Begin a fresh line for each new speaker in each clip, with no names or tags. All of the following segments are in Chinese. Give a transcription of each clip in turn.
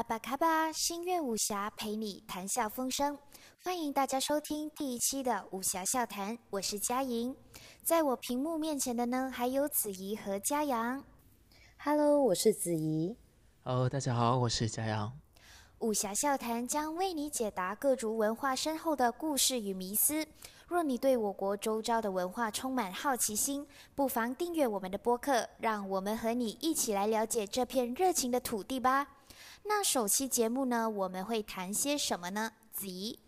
阿巴卡巴心愿武侠陪你谈笑风生，欢迎大家收听第一期的武侠笑谈，我是佳莹，在我屏幕面前的呢还有子怡和佳阳。
Hello，我是子怡。
Hello，大家好，我是佳阳。
武侠笑谈将为你解答各族文化深厚的故事与迷思。若你对我国周遭的文化充满好奇心，不妨订阅我们的播客，让我们和你一起来了解这片热情的土地吧。那首期节目呢，我们会谈些什么呢？子怡，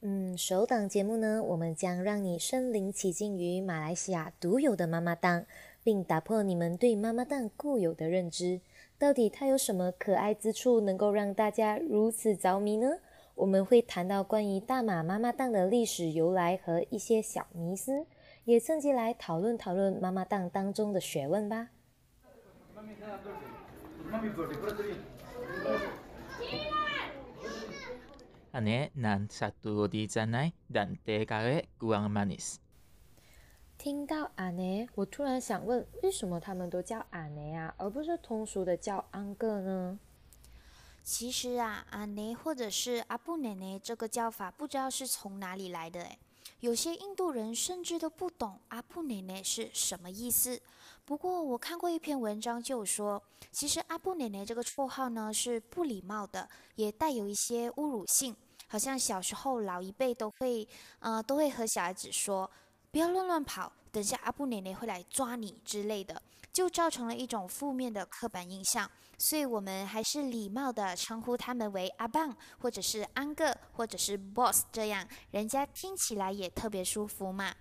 嗯，首档节目呢，我们将让你身临其境于马来西亚独有的妈妈档，并打破你们对妈妈档固有的认知。到底它有什么可爱之处，能够让大家如此着迷呢？我们会谈到关于大马妈妈档的历史由来和一些小迷思，也趁机来讨论讨论妈妈档当中的学问吧。
阿内南萨杜罗迪赞奈丹德嘎勒古昂马尼斯。
听到阿内，我突然想问，为什么他们都叫阿内啊，而不是通俗的叫安哥呢？
其实啊，阿内或者是阿布奶奶这个叫法，不知道是从哪里来的诶。有些印度人甚至都不懂阿布奶奶是什么意思。不过我看过一篇文章，就说其实阿布奶奶这个绰号呢是不礼貌的，也带有一些侮辱性。好像小时候老一辈都会，呃，都会和小孩子说。不要乱乱跑，等下阿布奶奶会来抓你之类的，就造成了一种负面的刻板印象。所以我们还是礼貌的称呼他们为阿棒，或者是安哥，或者是 boss，这样人家听起来也特别舒服嘛。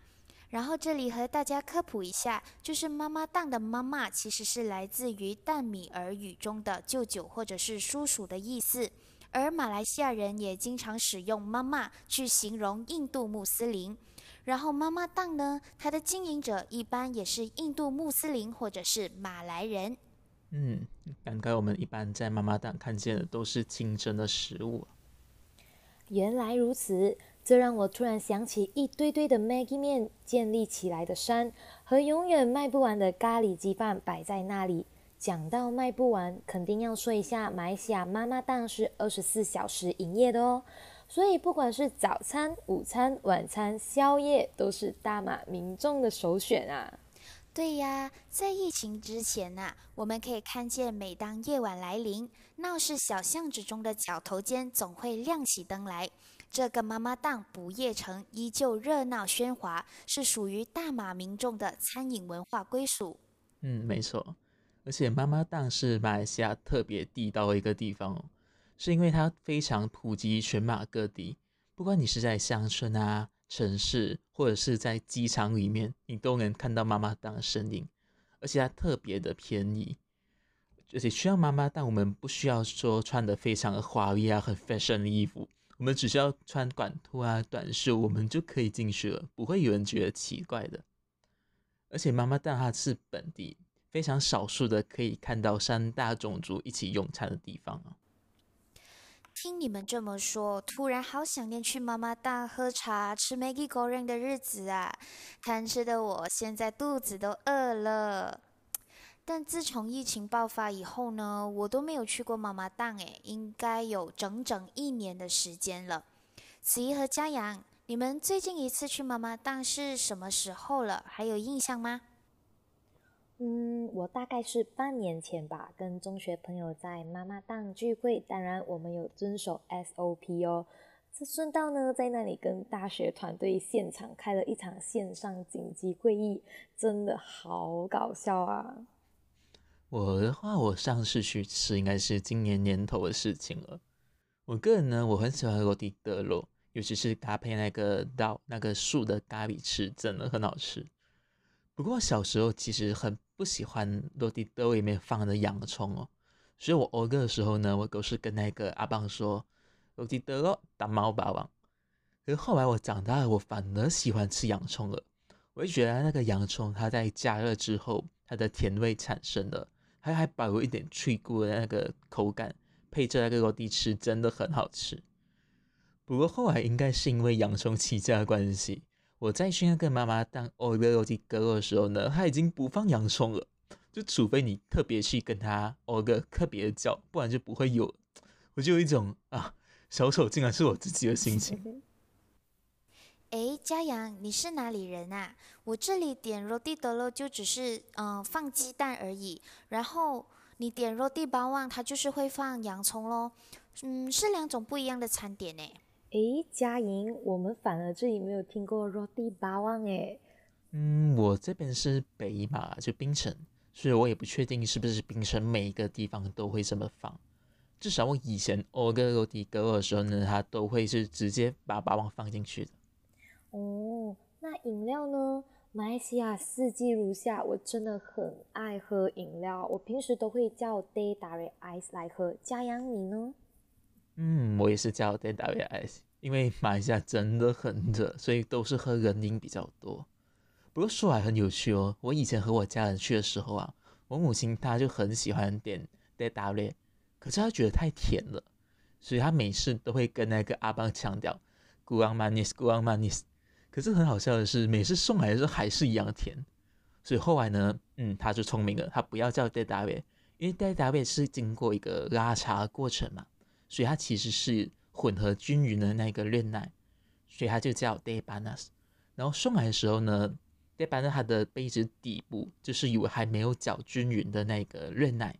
然后这里和大家科普一下，就是妈妈档的妈妈其实是来自于淡米尔语中的舅舅或者是叔叔的意思，而马来西亚人也经常使用妈妈去形容印度穆斯林。然后妈妈档呢，它的经营者一般也是印度穆斯林或者是马来人。
嗯，感慨我们一般在妈妈档看见的都是清真的食物。
原来如此，这让我突然想起一堆堆的 Maggie 面建立起来的山，和永远卖不完的咖喱鸡饭摆在那里。讲到卖不完，肯定要说一下马来西亚妈妈档是二十四小时营业的哦。所以，不管是早餐、午餐、晚餐、宵夜，都是大马民众的首选啊！
对呀，在疫情之前呐，我们可以看见，每当夜晚来临，闹市小巷子中的角头间总会亮起灯来。这个妈妈档不夜城依旧热闹喧哗，是属于大马民众的餐饮文化归属。
嗯，没错，而且妈妈档是马来西亚特别地道的一个地方哦。是因为它非常普及全马各地，不管你是在乡村啊、城市，或者是在机场里面，你都能看到妈妈档的身影。而且它特别的便宜，而且需要妈妈档，我们不需要说穿的非常的华丽啊、很 fashion 的衣服，我们只需要穿短裤啊、短袖，我们就可以进去了，不会有人觉得奇怪的。而且妈妈档它是本地非常少数的可以看到三大种族一起用餐的地方啊。
听你们这么说，突然好想念去妈妈档喝茶、吃 Maggie Goreng 的日子啊！贪吃的我现在肚子都饿了。但自从疫情爆发以后呢，我都没有去过妈妈档，诶，应该有整整一年的时间了。子怡和嘉阳，你们最近一次去妈妈档是什么时候了？还有印象吗？
嗯，我大概是半年前吧，跟中学朋友在妈妈档聚会，当然我们有遵守 SOP 哦。这顺道呢，在那里跟大学团队现场开了一场线上紧急会议，真的好搞笑啊！
我的话，我上次去吃应该是今年年头的事情了。我个人呢，我很喜欢罗迪德罗，尤其是搭配那个刀那个树的咖喱吃，真的很好吃。不过小时候其实很不喜欢落地豆里面放的洋葱哦，所以我偶尔的时候呢，我都是跟那个阿棒说落地豆哦打猫霸王。可是后来我长大了，我反而喜欢吃洋葱了。我就觉得那个洋葱它在加热之后，它的甜味产生了，它还保留一点脆骨的那个口感，配着那个落地吃真的很好吃。不过后来应该是因为洋葱起价的关系。我在去那个妈妈当欧格罗蒂哥的时候呢，他已经不放洋葱了，就除非你特别去跟他欧个特别的叫，不然就不会有我就有一种啊，小丑竟然是我自己的心情。
哎，嘉阳，你是哪里人啊？我这里点 roti d o 就只是嗯放鸡蛋而已，然后你点 roti bawang，它就是会放洋葱咯。嗯，是两种不一样的餐点呢。
诶，嘉莹，我们反而这里没有听过 roti bawang 诶。
嗯，我这边是北马，就冰城，所以我也不确定是不是冰城每一个地方都会这么放。至少我以前 order roti g o 的时候呢，它都会是直接把 bawang 放进去的。
哦，那饮料呢？马来西亚四季如夏，我真的很爱喝饮料。我平时都会叫 Day Ice 来喝。嘉阳，你呢？
嗯，我也是叫 Day Dairy Ice，因为马来西亚真的很热，所以都是喝冷饮比较多。不过说来很有趣哦，我以前和我家人去的时候啊，我母亲她就很喜欢点 Day Dairy，可是她觉得太甜了，所以她每次都会跟那个阿邦强调 g u a n m a n i s g u a n Manis。可是很好笑的是，每次送来的时候还是一样甜，所以后来呢，嗯，他就聪明了，他不要叫 d a d a 因为 d a d a 是经过一个拉茶过程嘛，所以它其实是混合均匀的那个炼奶，所以它就叫 d a b a n a s 然后送来的时候呢 d a b a n a 它的杯子底部就是有还没有搅均匀的那个炼奶，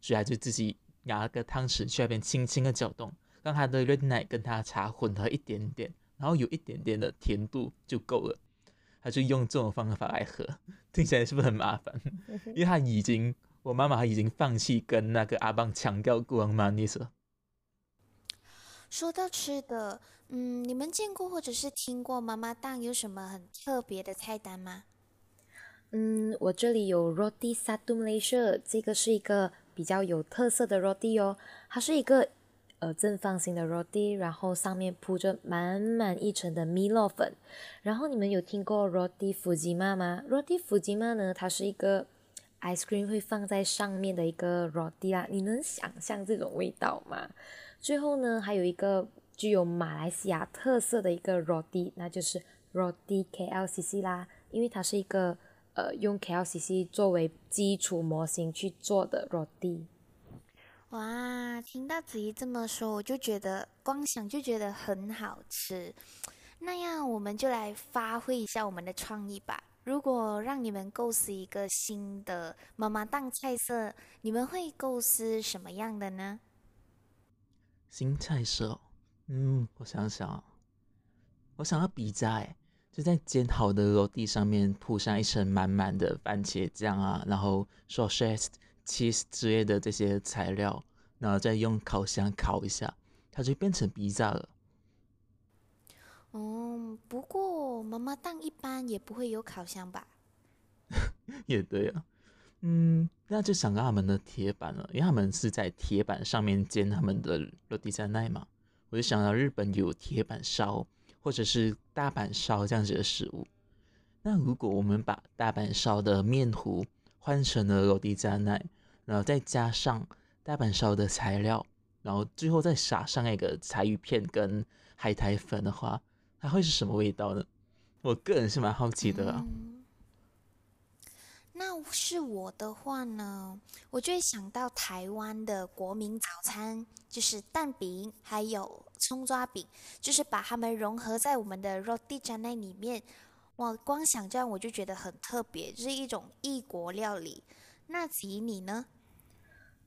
所以它就自己拿个汤匙去那边轻轻的搅动，让它的炼奶跟它茶混合一点点。然后有一点点的甜度就够了，他就用这种方法来喝，听起来是不是很麻烦？因为他已经，我妈妈已经放弃跟那个阿邦强调过往马尼斯了。
说到吃的，嗯，你们见过或者是听过妈妈档有什么很特别的菜单吗？
嗯，我这里有 roti satu Malaysia，这个是一个比较有特色的 roti 哦，它是一个。呃，正方形的 roti，然后上面铺着满满一层的米洛粉。然后你们有听过 roti fujima 吗？roti fujima 呢，它是一个 ice cream 会放在上面的一个 roti 啊。你能想象这种味道吗？最后呢，还有一个具有马来西亚特色的一个 roti，那就是 roti KLCC 啦。因为它是一个呃用 KLCC 作为基础模型去做的 roti。
哇，听到子怡这么说，我就觉得光想就觉得很好吃。那样我们就来发挥一下我们的创意吧。如果让你们构思一个新的妈妈档菜色，你们会构思什么样的呢？
新菜色，嗯，我想想，我想要比在就在煎好的肉地上面铺上一层满满的番茄酱啊，然后 sausage。cheese 之类的这些材料，然后再用烤箱烤一下，它就变成比萨了。
哦，不过妈妈蛋一般也不会有烤箱吧？
也对啊，嗯，那就想到他们的铁板了，因为他们是在铁板上面煎他们的落地三奈嘛，我就想到日本有铁板烧或者是大阪烧这样子的食物。那如果我们把大阪烧的面糊换成了落地三奈，然后再加上大阪烧的材料，然后最后再撒上那个柴鱼片跟海苔粉的话，它会是什么味道呢？我个人是蛮好奇的啊。
那是我的话呢，我就会想到台湾的国民早餐，就是蛋饼还有葱抓饼，就是把它们融合在我们的 roti canai 里面。哇，光想这样我就觉得很特别，是一种异国料理。那子怡你呢？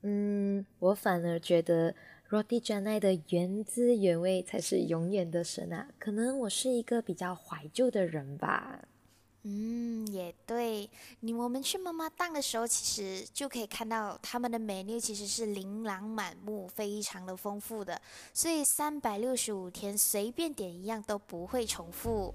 嗯，我反而觉得 roti canai 的原汁原味才是永远的神啊！可能我是一个比较怀旧的人吧。
嗯，也对。你我们去妈妈档的时候，其实就可以看到他们的 menu 其实是琳琅满目，非常的丰富的，所以三百六十五天随便点一样都不会重复。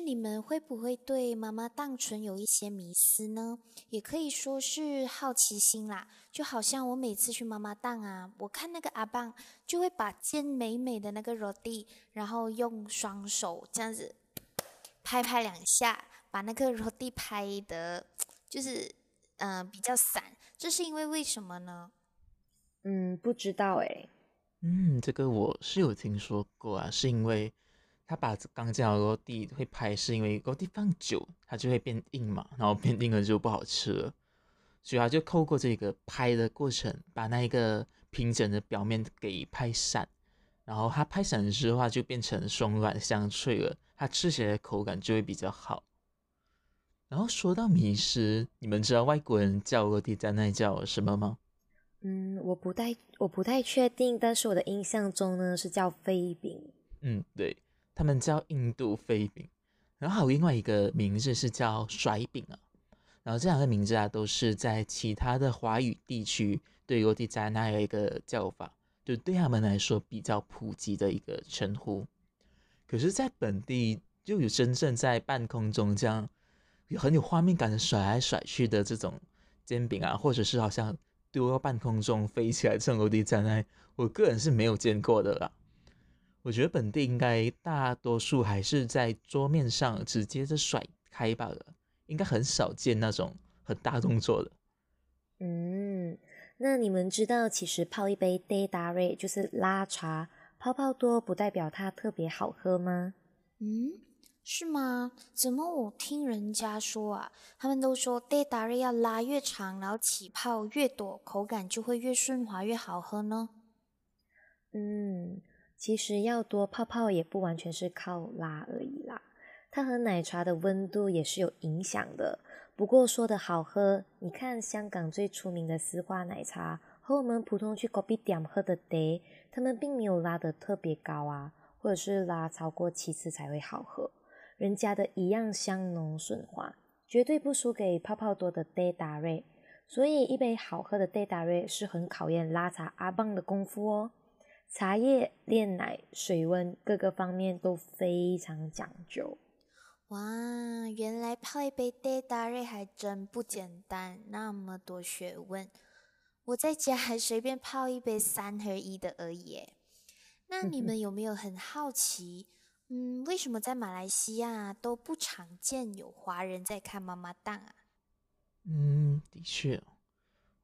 你们会不会对妈妈当唇有一些迷思呢？也可以说是好奇心啦。就好像我每次去妈妈档啊，我看那个阿棒就会把煎美美的那个肉地，然后用双手这样子拍拍两下，把那个肉地拍的，就是嗯比较散。这是因为为什么呢？
嗯，不知道哎。
嗯，这个我是有听说过啊，是因为。他把刚煎好的地会拍，是因为锅地放久，它就会变硬嘛，然后变硬了就不好吃了。所以他就透过这个拍的过程，把那一个平整的表面给拍散，然后它拍散之后就变成松软香脆了，它吃起来口感就会比较好。然后说到米食，你们知道外国人叫罗蒂在那叫什么吗？
嗯，我不太我不太确定，但是我的印象中呢是叫飞饼。
嗯，对，他们叫印度飞饼，然后还有另外一个名字是叫甩饼啊。然后这两个名字啊，都是在其他的华语地区对罗蒂扎那有一个叫法，就对他们来说比较普及的一个称呼。可是，在本地就有真正在半空中这样有很有画面感的甩来甩去的这种煎饼啊，或者是好像丢到半空中飞起来这种罗蒂扎那，我个人是没有见过的啦。我觉得本地应该大多数还是在桌面上直接就甩开罢了。应该很少见那种很大动作的。
嗯，那你们知道，其实泡一杯 day 达瑞就是拉茶，泡泡多不代表它特别好喝吗？
嗯，是吗？怎么我听人家说啊，他们都说 day 达瑞要拉越长，然后起泡越多，口感就会越顺滑越好喝呢？
嗯，其实要多泡泡也不完全是靠拉而已啦。它和奶茶的温度也是有影响的。不过说的好喝，你看香港最出名的丝花奶茶和我们普通去 coffee 店喝的 day，他们并没有拉得特别高啊，或者是拉超过七次才会好喝。人家的一样香浓顺滑，绝对不输给泡泡多的 day 达瑞。所以一杯好喝的 day 达瑞是很考验拉茶阿棒的功夫哦。茶叶、炼奶、水温各个方面都非常讲究。
哇，原来泡一杯 day 达瑞还真不简单，那么多学问。我在家还随便泡一杯三合一的而已。那你们有没有很好奇，嗯，为什么在马来西亚都不常见有华人在看妈妈档啊？
嗯，的确，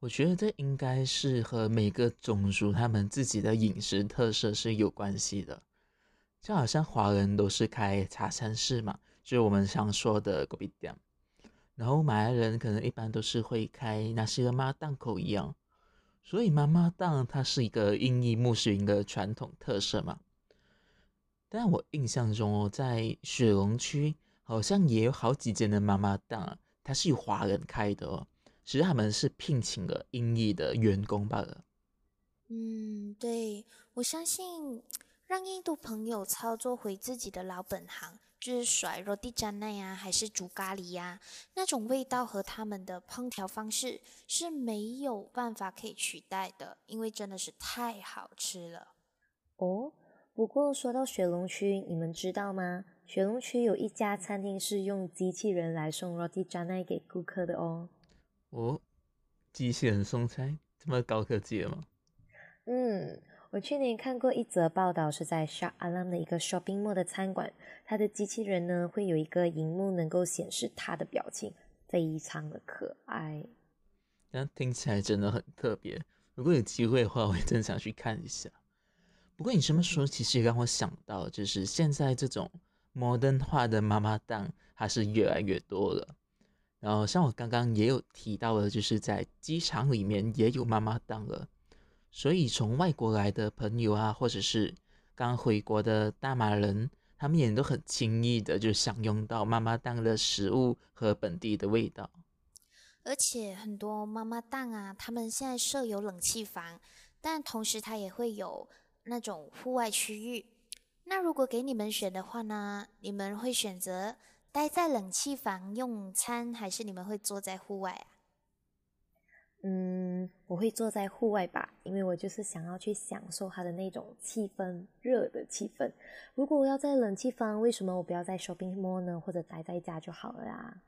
我觉得这应该是和每个种族他们自己的饮食特色是有关系的。就好像华人都是开茶餐室嘛。就是我们常说的隔壁店，然后马来人可能一般都是会开那些个妈档口一样，所以妈妈档它是一个印尼穆斯林的传统特色嘛。但我印象中哦，在雪龙区好像也有好几间的妈妈档，它是由华人开的哦，其实他们是聘请了英译的员工罢了。
嗯，对，我相信让印度朋友操作回自己的老本行。就是甩罗蒂加奈呀，还是煮咖喱呀？那种味道和他们的烹调方式是没有办法可以取代的，因为真的是太好吃了。
哦，不过说到雪龙区，你们知道吗？雪龙区有一家餐厅是用机器人来送罗蒂加奈给顾客的哦。
哦，机器人送餐，这么高科技了吗？
嗯。我去年看过一则报道，是在 Shah Alam 的一个 shopping mall 的餐馆，它的机器人呢会有一个荧幕能够显示它的表情，非常的可爱。
那听起来真的很特别，如果有机会的话，我也真想去看一下。不过你这么说，其实也让我想到，就是现在这种 modern 化的妈妈档还是越来越多了。然后像我刚刚也有提到的，就是在机场里面也有妈妈档了。所以，从外国来的朋友啊，或者是刚回国的大马人，他们也都很轻易的就享用到妈妈档的食物和本地的味道。
而且，很多妈妈档啊，他们现在设有冷气房，但同时它也会有那种户外区域。那如果给你们选的话呢，你们会选择待在冷气房用餐，还是你们会坐在户外啊？
嗯，我会坐在户外吧，因为我就是想要去享受它的那种气氛，热的气氛。如果我要在冷气房，为什么我不要在 shopping mall 呢？或者待在家就好了啊？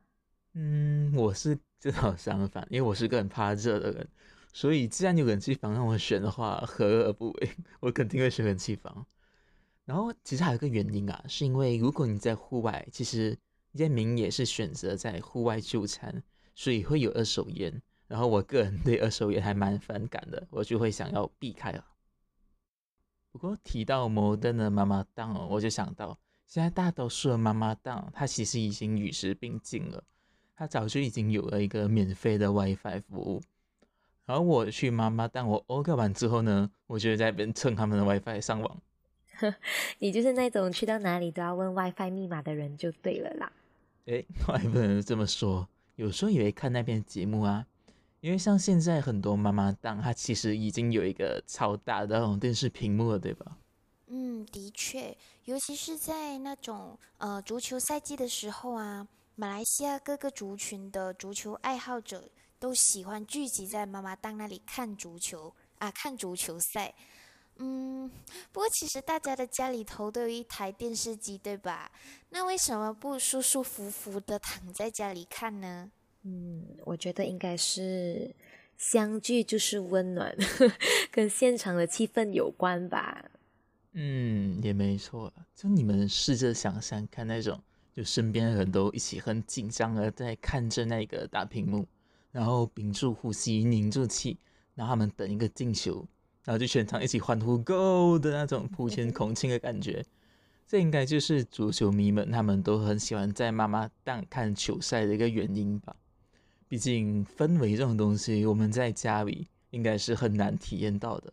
嗯，我是正好相反，因为我是个很怕热的人，所以既然有冷气房让我选的话，何乐而不为？我肯定会选冷气房。然后其实还有一个原因啊，是因为如果你在户外，其实烟民也是选择在户外就餐，所以会有二手烟。然后我个人对二手烟还蛮反感的，我就会想要避开了。不过提到摩登的妈妈档哦，我就想到现在大多数的妈妈档，它其实已经与时并进了，它早就已经有了一个免费的 WiFi 服务。然后我去妈妈档，我 OK 完之后呢，我就在那边蹭他们的 WiFi 上网。
你就是那种去到哪里都要问 WiFi 密码的人就对了啦。
哎，我 也不能这么说，有时候也会看那边节目啊。因为像现在很多妈妈档，它其实已经有一个超大的那种电视屏幕了，对吧？
嗯，的确，尤其是在那种呃足球赛季的时候啊，马来西亚各个族群的足球爱好者都喜欢聚集在妈妈档那里看足球啊，看足球赛。嗯，不过其实大家的家里头都有一台电视机，对吧？那为什么不舒舒服服的躺在家里看呢？
嗯，我觉得应该是相聚就是温暖，跟现场的气氛有关吧。
嗯，也没错。就你们试着想象看那种，就身边的人都一起很紧张的在看着那个大屏幕，然后屏住呼吸、凝住气，然后他们等一个进球，然后就全场一起欢呼 “Go” 的那种普天 同庆的感觉。这应该就是足球迷们他们都很喜欢在妈妈档看球赛的一个原因吧。毕竟氛围这种东西，我们在家里应该是很难体验到的。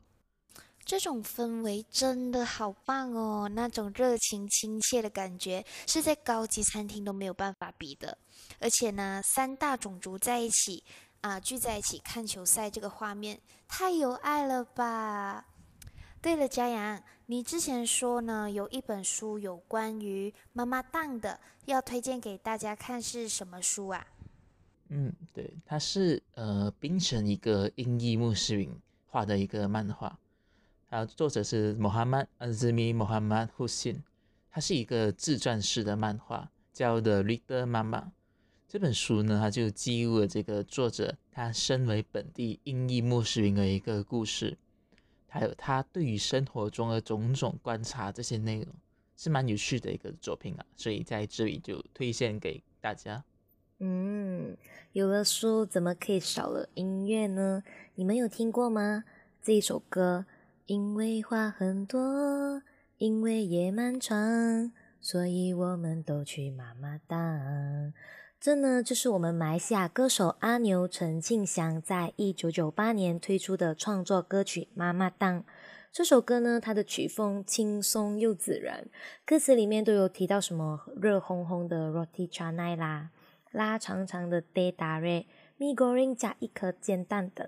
这种氛围真的好棒哦，那种热情亲切的感觉是在高级餐厅都没有办法比的。而且呢，三大种族在一起啊，聚在一起看球赛，这个画面太有爱了吧！对了，嘉阳，你之前说呢，有一本书有关于妈妈档的，要推荐给大家看，是什么书啊？
嗯，对，它是呃，冰城一个英译穆斯林画的一个漫画，它作者是穆罕默阿兹米穆罕默胡辛，它是一个自传式的漫画，叫《The Reader 妈妈》。这本书呢，它就记录了这个作者他身为本地英译穆斯林的一个故事，还有他对于生活中的种种观察，这些内容是蛮有趣的一个作品啊，所以在这里就推荐给大家。
嗯，有了书，怎么可以少了音乐呢？你们有听过吗？这一首歌，因为话很多，因为夜漫长，所以我们都去妈妈档。这呢，就是我们马来西亚歌手阿牛陈庆祥在一九九八年推出的创作歌曲《妈妈档》。这首歌呢，它的曲风轻松又自然，歌词里面都有提到什么热烘烘的 roti canai 啦。拉长长的 d a d a r mi goreng 加一颗煎蛋等，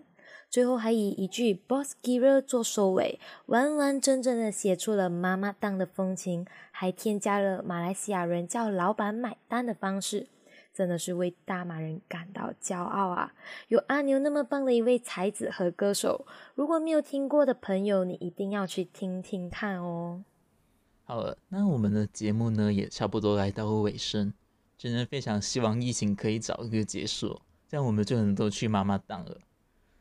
最后还以一句 boss giver 做收尾，完完整整的写出了妈妈档的风情，还添加了马来西亚人叫老板买单的方式，真的是为大马人感到骄傲啊！有阿牛那么棒的一位才子和歌手，如果没有听过的朋友，你一定要去听听看哦。
好了，那我们的节目呢，也差不多来到尾声。真的非常希望疫情可以早日结束，这样我们就能够去妈妈档了。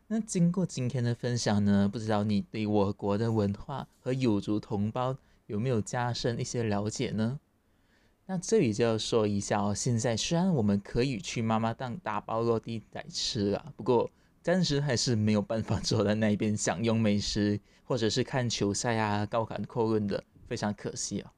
那经过今天的分享呢，不知道你对我国的文化和有族同胞有没有加深一些了解呢？那这里就要说一下哦，现在虽然我们可以去妈妈档打包落地来吃啊，不过暂时还是没有办法 坐在那边享用美食，或者是看球赛啊、高谈阔论的，非常可惜啊。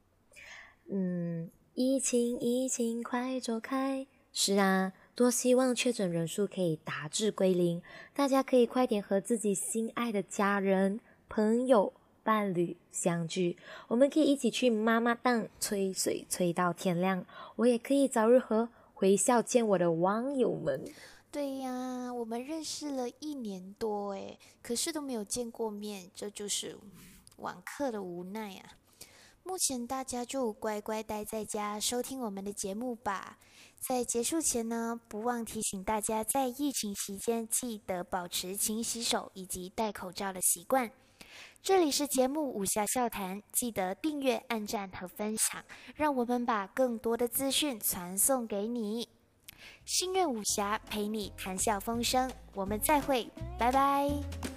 嗯。疫情，疫情，快走开！是啊，多希望确诊人数可以达至归零，大家可以快点和自己心爱的家人、朋友、伴侣相聚。我们可以一起去妈妈档吹水吹到天亮，我也可以早日和回校见我的网友们。
对呀，我们认识了一年多诶，可是都没有见过面，这就是网课的无奈啊。目前大家就乖乖待在家收听我们的节目吧。在结束前呢，不忘提醒大家，在疫情期间记得保持勤洗手以及戴口罩的习惯。这里是节目《武侠笑谈》，记得订阅、按赞和分享，让我们把更多的资讯传送给你。心愿武侠陪你谈笑风生，我们再会，拜拜。